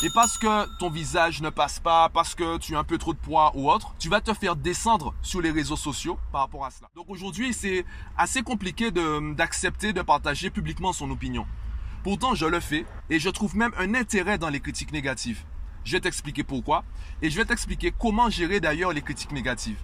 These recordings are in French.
Et parce que ton visage ne passe pas, parce que tu as un peu trop de poids ou autre, tu vas te faire descendre sur les réseaux sociaux par rapport à cela. Donc aujourd'hui, c'est assez compliqué d'accepter de, partager publiquement son opinion. Pourtant, je le fais et je trouve même un intérêt dans les critiques négatives. Je vais t'expliquer pourquoi et je vais t'expliquer comment gérer d'ailleurs les critiques négatives.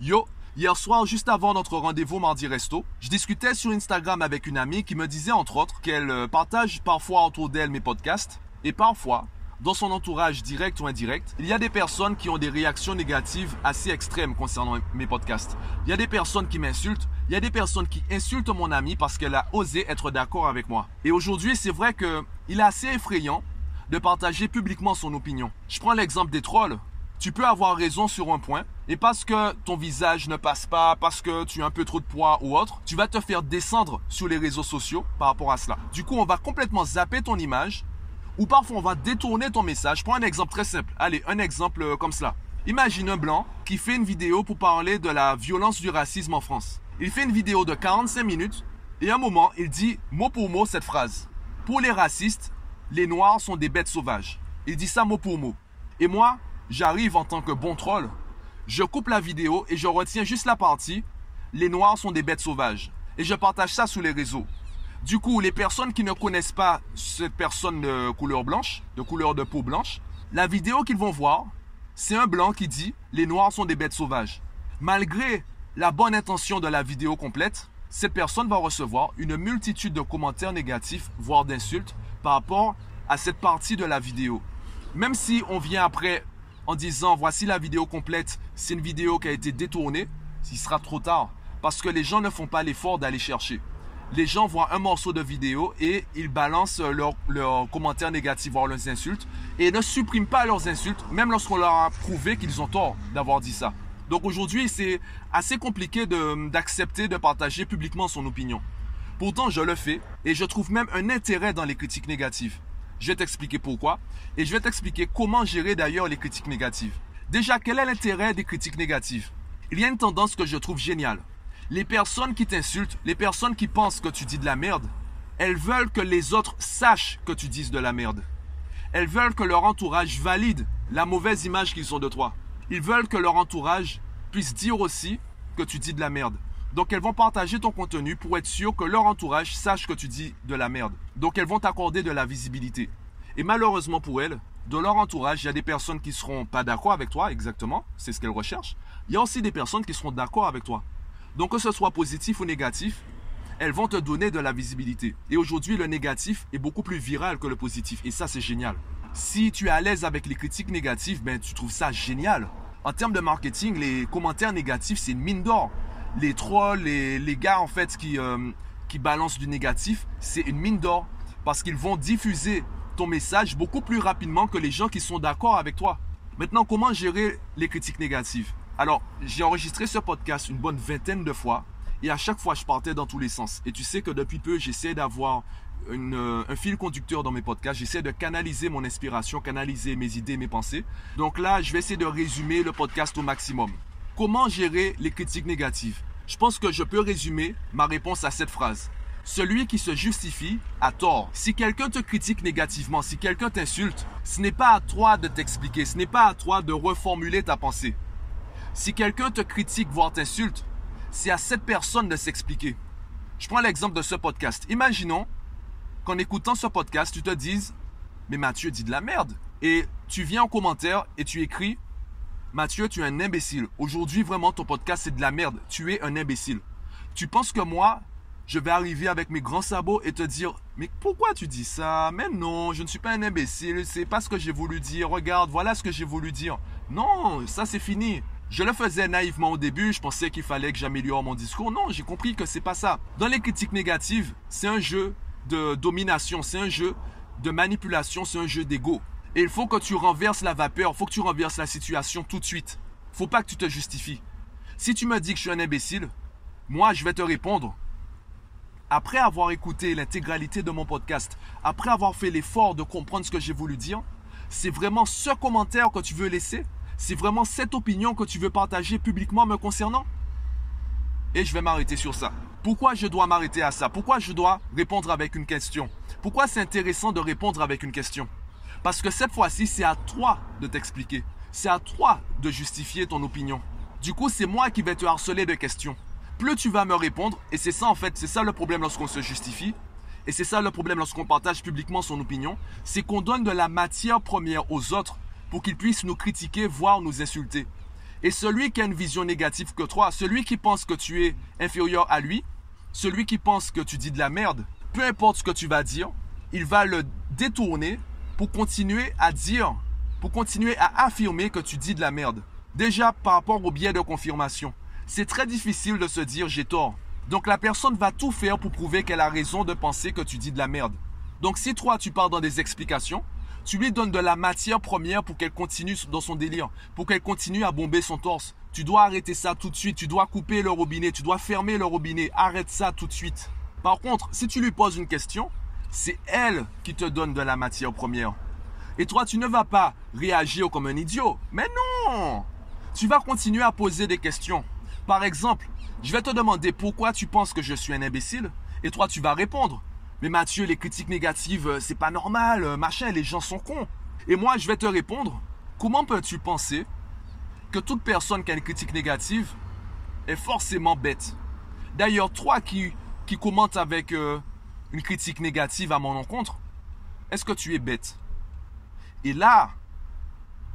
Yo, Hier soir, juste avant notre rendez-vous mardi resto, je discutais sur Instagram avec une amie qui me disait entre autres qu'elle euh, partage parfois autour d'elle mes podcasts et parfois, dans son entourage direct ou indirect, il y a des personnes qui ont des réactions négatives assez extrêmes concernant mes podcasts. Il y a des personnes qui m'insultent, il y a des personnes qui insultent mon amie parce qu'elle a osé être d'accord avec moi. Et aujourd'hui, c'est vrai que il est assez effrayant de partager publiquement son opinion. Je prends l'exemple des trolls. Tu peux avoir raison sur un point, et parce que ton visage ne passe pas, parce que tu as un peu trop de poids ou autre, tu vas te faire descendre sur les réseaux sociaux par rapport à cela. Du coup, on va complètement zapper ton image, ou parfois on va détourner ton message. Prends un exemple très simple. Allez, un exemple euh, comme cela. Imagine un blanc qui fait une vidéo pour parler de la violence du racisme en France. Il fait une vidéo de 45 minutes et à un moment, il dit mot pour mot cette phrase. Pour les racistes, les noirs sont des bêtes sauvages. Il dit ça mot pour mot. Et moi, j'arrive en tant que bon troll, je coupe la vidéo et je retiens juste la partie les noirs sont des bêtes sauvages et je partage ça sur les réseaux. Du coup, les personnes qui ne connaissent pas cette personne de couleur blanche, de couleur de peau blanche, la vidéo qu'ils vont voir, c'est un blanc qui dit les noirs sont des bêtes sauvages. Malgré la bonne intention de la vidéo complète, cette personne va recevoir une multitude de commentaires négatifs, voire d'insultes, par rapport à cette partie de la vidéo. Même si on vient après en disant voici la vidéo complète, c'est une vidéo qui a été détournée, il sera trop tard. Parce que les gens ne font pas l'effort d'aller chercher. Les gens voient un morceau de vidéo et ils balancent leurs commentaires négatifs, voire leurs insultes, et ne suppriment pas leurs insultes, même lorsqu'on leur a prouvé qu'ils ont tort d'avoir dit ça. Donc aujourd'hui, c'est assez compliqué d'accepter de partager publiquement son opinion. Pourtant, je le fais et je trouve même un intérêt dans les critiques négatives. Je vais t'expliquer pourquoi et je vais t'expliquer comment gérer d'ailleurs les critiques négatives. Déjà, quel est l'intérêt des critiques négatives? Il y a une tendance que je trouve géniale. Les personnes qui t'insultent, les personnes qui pensent que tu dis de la merde, elles veulent que les autres sachent que tu dises de la merde. Elles veulent que leur entourage valide la mauvaise image qu'ils ont de toi. Ils veulent que leur entourage puisse dire aussi que tu dis de la merde. Donc elles vont partager ton contenu pour être sûr que leur entourage sache que tu dis de la merde. Donc elles vont t'accorder de la visibilité. Et malheureusement pour elles, dans leur entourage, il y a des personnes qui seront pas d'accord avec toi, exactement, c'est ce qu'elles recherchent. Il y a aussi des personnes qui seront d'accord avec toi. Donc que ce soit positif ou négatif, elles vont te donner de la visibilité. Et aujourd'hui, le négatif est beaucoup plus viral que le positif. Et ça, c'est génial. Si tu es à l'aise avec les critiques négatives, ben, tu trouves ça génial. En termes de marketing, les commentaires négatifs, c'est une mine d'or les trolls, les, gars en fait qui, euh, qui balancent du négatif, c'est une mine d'or parce qu'ils vont diffuser ton message beaucoup plus rapidement que les gens qui sont d'accord avec toi. Maintenant, comment gérer les critiques négatives? Alors, j'ai enregistré ce podcast une bonne vingtaine de fois et à chaque fois, je partais dans tous les sens. Et tu sais que depuis peu, j'essaie d'avoir euh, un fil conducteur dans mes podcasts. J'essaie de canaliser mon inspiration, canaliser mes idées, mes pensées. Donc là, je vais essayer de résumer le podcast au maximum. Comment gérer les critiques négatives? Je pense que je peux résumer ma réponse à cette phrase. Celui qui se justifie a tort. Si quelqu'un te critique négativement, si quelqu'un t'insulte, ce n'est pas à toi de t'expliquer, ce n'est pas à toi de reformuler ta pensée. Si quelqu'un te critique, voire t'insulte, c'est à cette personne de s'expliquer. Je prends l'exemple de ce podcast. Imaginons qu'en écoutant ce podcast, tu te dises, mais Mathieu dit de la merde. Et tu viens en commentaire et tu écris, Mathieu, tu es un imbécile. Aujourd'hui, vraiment, ton podcast, c'est de la merde. Tu es un imbécile. Tu penses que moi, je vais arriver avec mes grands sabots et te dire, mais pourquoi tu dis ça? Mais non, je ne suis pas un imbécile. C'est pas ce que j'ai voulu dire. Regarde, voilà ce que j'ai voulu dire. Non, ça c'est fini. Je le faisais naïvement au début, je pensais qu'il fallait que j'améliore mon discours. Non, j'ai compris que c'est pas ça. Dans les critiques négatives, c'est un jeu de domination, c'est un jeu de manipulation, c'est un jeu d'ego. Et il faut que tu renverses la vapeur, il faut que tu renverses la situation tout de suite. Faut pas que tu te justifies. Si tu me dis que je suis un imbécile, moi je vais te répondre. Après avoir écouté l'intégralité de mon podcast, après avoir fait l'effort de comprendre ce que j'ai voulu dire, c'est vraiment ce commentaire que tu veux laisser? C'est vraiment cette opinion que tu veux partager publiquement me concernant? Et je vais m'arrêter sur ça. Pourquoi je dois m'arrêter à ça? Pourquoi je dois répondre avec une question? Pourquoi c'est intéressant de répondre avec une question? Parce que cette fois-ci, c'est à toi de t'expliquer. C'est à toi de justifier ton opinion. Du coup, c'est moi qui vais te harceler de questions. Plus tu vas me répondre, et c'est ça en fait, c'est ça le problème lorsqu'on se justifie, et c'est ça le problème lorsqu'on partage publiquement son opinion, c'est qu'on donne de la matière première aux autres pour qu'ils puissent nous critiquer, voire nous insulter. Et celui qui a une vision négative que toi, celui qui pense que tu es inférieur à lui, celui qui pense que tu dis de la merde, peu importe ce que tu vas dire, il va le détourner pour continuer à dire, pour continuer à affirmer que tu dis de la merde. Déjà par rapport au biais de confirmation, c'est très difficile de se dire j'ai tort. Donc la personne va tout faire pour prouver qu'elle a raison de penser que tu dis de la merde. Donc si toi tu pars dans des explications, tu lui donnes de la matière première pour qu'elle continue dans son délire, pour qu'elle continue à bomber son torse. Tu dois arrêter ça tout de suite, tu dois couper le robinet, tu dois fermer le robinet, arrête ça tout de suite. Par contre, si tu lui poses une question, c'est elle qui te donne de la matière première. Et toi, tu ne vas pas réagir comme un idiot. Mais non Tu vas continuer à poser des questions. Par exemple, je vais te demander pourquoi tu penses que je suis un imbécile, et toi, tu vas répondre. Mais Mathieu, les critiques négatives, euh, c'est pas normal, euh, machin, les gens sont cons. Et moi, je vais te répondre, comment peux-tu penser que toute personne qui a une critique négative est forcément bête? D'ailleurs, toi qui, qui commentes avec euh, une critique négative à mon encontre, est-ce que tu es bête? Et là,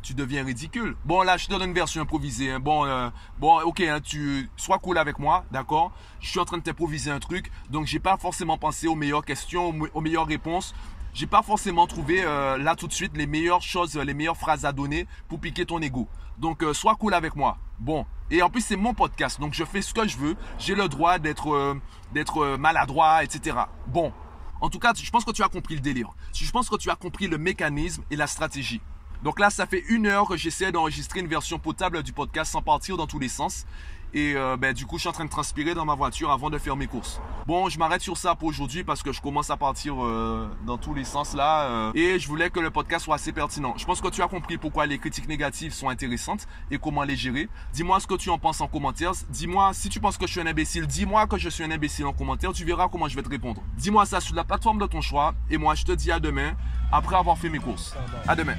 tu deviens ridicule. Bon, là, je te donne une version improvisée. Hein. Bon, euh, bon, ok, hein, tu sois cool avec moi, d'accord? Je suis en train de t'improviser un truc, donc j'ai pas forcément pensé aux meilleures questions, aux meilleures réponses. J'ai pas forcément trouvé euh, là tout de suite les meilleures choses, les meilleures phrases à donner pour piquer ton ego. Donc, euh, sois cool avec moi. Bon, et en plus c'est mon podcast, donc je fais ce que je veux. J'ai le droit d'être, d'être maladroit, etc. Bon, en tout cas, je pense que tu as compris le délire. Je pense que tu as compris le mécanisme et la stratégie. Donc là, ça fait une heure que j'essaie d'enregistrer une version potable du podcast sans partir dans tous les sens. Et euh, ben, du coup, je suis en train de transpirer dans ma voiture avant de faire mes courses. Bon, je m'arrête sur ça pour aujourd'hui parce que je commence à partir euh, dans tous les sens là. Euh, et je voulais que le podcast soit assez pertinent. Je pense que tu as compris pourquoi les critiques négatives sont intéressantes et comment les gérer. Dis-moi ce que tu en penses en commentaire. Dis-moi si tu penses que je suis un imbécile. Dis-moi que je suis un imbécile en commentaire. Tu verras comment je vais te répondre. Dis-moi ça sur la plateforme de ton choix. Et moi, je te dis à demain après avoir fait mes courses. À demain.